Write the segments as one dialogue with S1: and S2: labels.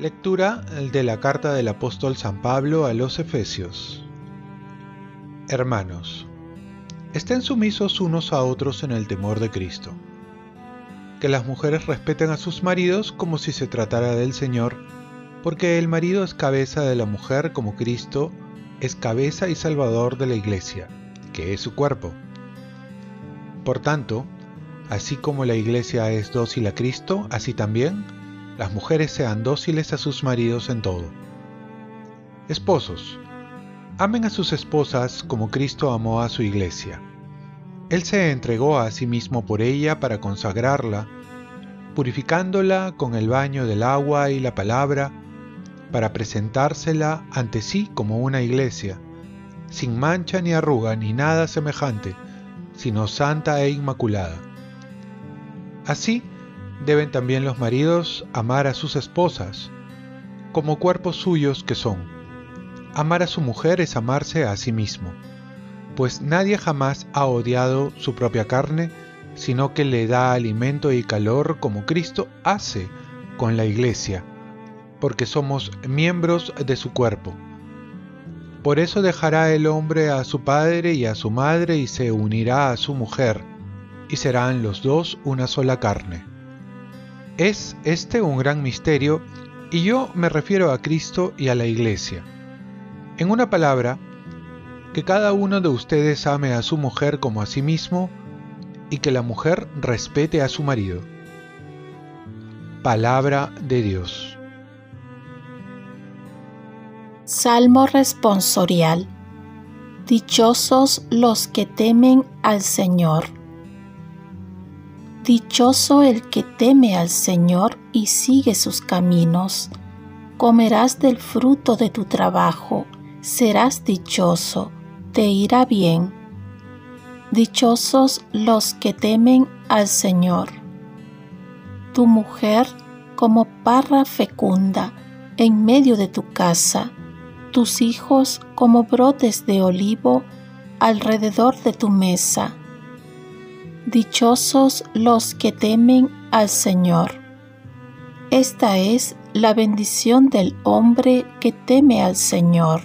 S1: Lectura de la carta del apóstol San Pablo a los Efesios. Hermanos, estén sumisos unos a otros en el temor de Cristo. Que las mujeres respeten a sus maridos como si se tratara del Señor, porque el marido es cabeza de la mujer como Cristo es cabeza y salvador de la iglesia, que es su cuerpo. Por tanto, así como la iglesia es dócil a Cristo, así también las mujeres sean dóciles a sus maridos en todo. Esposos, amen a sus esposas como Cristo amó a su iglesia. Él se entregó a sí mismo por ella para consagrarla, purificándola con el baño del agua y la palabra, para presentársela ante sí como una iglesia, sin mancha ni arruga ni nada semejante, sino santa e inmaculada. Así, deben también los maridos amar a sus esposas, como cuerpos suyos que son. Amar a su mujer es amarse a sí mismo, pues nadie jamás ha odiado su propia carne, sino que le da alimento y calor como Cristo hace con la iglesia, porque somos miembros de su cuerpo. Por eso dejará el hombre a su padre y a su madre y se unirá a su mujer, y serán los dos una sola carne. Es este un gran misterio y yo me refiero a Cristo y a la Iglesia. En una palabra, que cada uno de ustedes ame a su mujer como a sí mismo y que la mujer respete a su marido. Palabra de Dios.
S2: Salmo responsorial. Dichosos los que temen al Señor Dichoso el que teme al Señor y sigue sus caminos. Comerás del fruto de tu trabajo, serás dichoso, te irá bien. Dichosos los que temen al Señor. Tu mujer como parra fecunda en medio de tu casa, tus hijos como brotes de olivo alrededor de tu mesa Dichosos los que temen al Señor. Esta es la bendición del hombre que teme al Señor.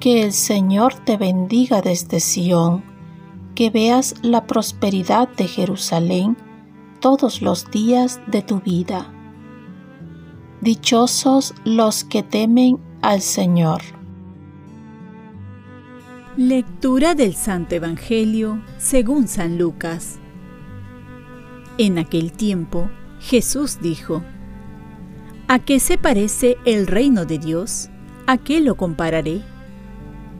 S2: Que el Señor te bendiga desde Sión, que veas la prosperidad de Jerusalén todos los días de tu vida. Dichosos los que temen al Señor.
S3: Lectura del Santo Evangelio según San Lucas. En aquel tiempo Jesús dijo, ¿A qué se parece el reino de Dios? ¿A qué lo compararé?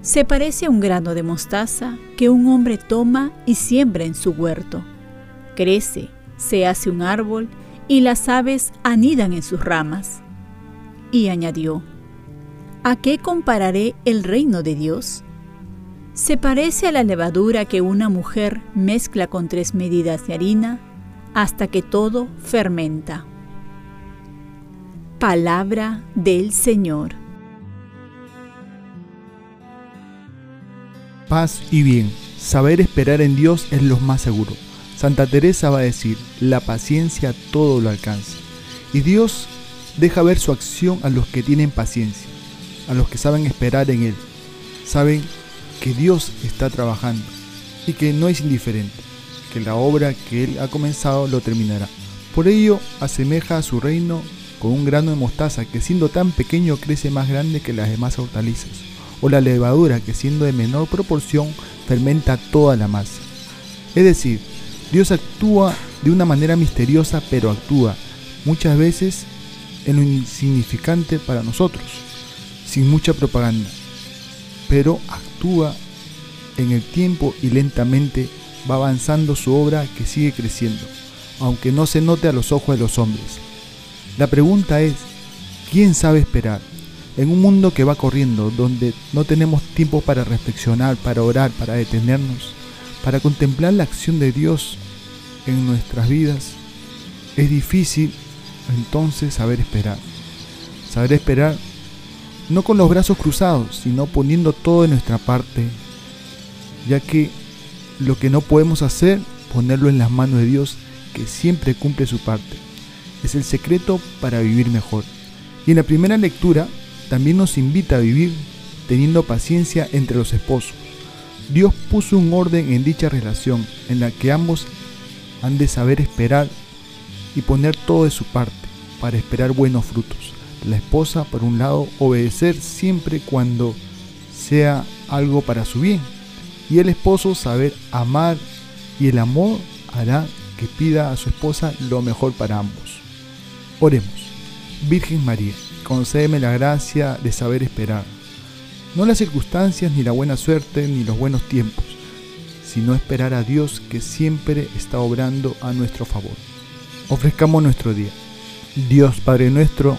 S3: Se parece a un grano de mostaza que un hombre toma y siembra en su huerto. Crece, se hace un árbol y las aves anidan en sus ramas. Y añadió, ¿A qué compararé el reino de Dios? se parece a la levadura que una mujer mezcla con tres medidas de harina hasta que todo fermenta. Palabra del Señor.
S4: Paz y bien. Saber esperar en Dios es lo más seguro. Santa Teresa va a decir, la paciencia todo lo alcanza. Y Dios deja ver su acción a los que tienen paciencia, a los que saben esperar en Él. Saben que Dios está trabajando y que no es indiferente, que la obra que Él ha comenzado lo terminará. Por ello asemeja a su reino con un grano de mostaza que siendo tan pequeño crece más grande que las demás hortalizas, o la levadura que siendo de menor proporción fermenta toda la masa. Es decir, Dios actúa de una manera misteriosa, pero actúa muchas veces en lo insignificante para nosotros, sin mucha propaganda, pero actúa en el tiempo y lentamente va avanzando su obra que sigue creciendo, aunque no se note a los ojos de los hombres. La pregunta es, ¿quién sabe esperar? En un mundo que va corriendo, donde no tenemos tiempo para reflexionar, para orar, para detenernos, para contemplar la acción de Dios en nuestras vidas, es difícil entonces saber esperar. Saber esperar no con los brazos cruzados, sino poniendo todo de nuestra parte, ya que lo que no podemos hacer, ponerlo en las manos de Dios, que siempre cumple su parte. Es el secreto para vivir mejor. Y en la primera lectura también nos invita a vivir teniendo paciencia entre los esposos. Dios puso un orden en dicha relación en la que ambos han de saber esperar y poner todo de su parte para esperar buenos frutos. La esposa, por un lado, obedecer siempre cuando sea algo para su bien. Y el esposo saber amar y el amor hará que pida a su esposa lo mejor para ambos. Oremos. Virgen María, concédeme la gracia de saber esperar. No las circunstancias, ni la buena suerte, ni los buenos tiempos, sino esperar a Dios que siempre está obrando a nuestro favor. Ofrezcamos nuestro día. Dios Padre nuestro,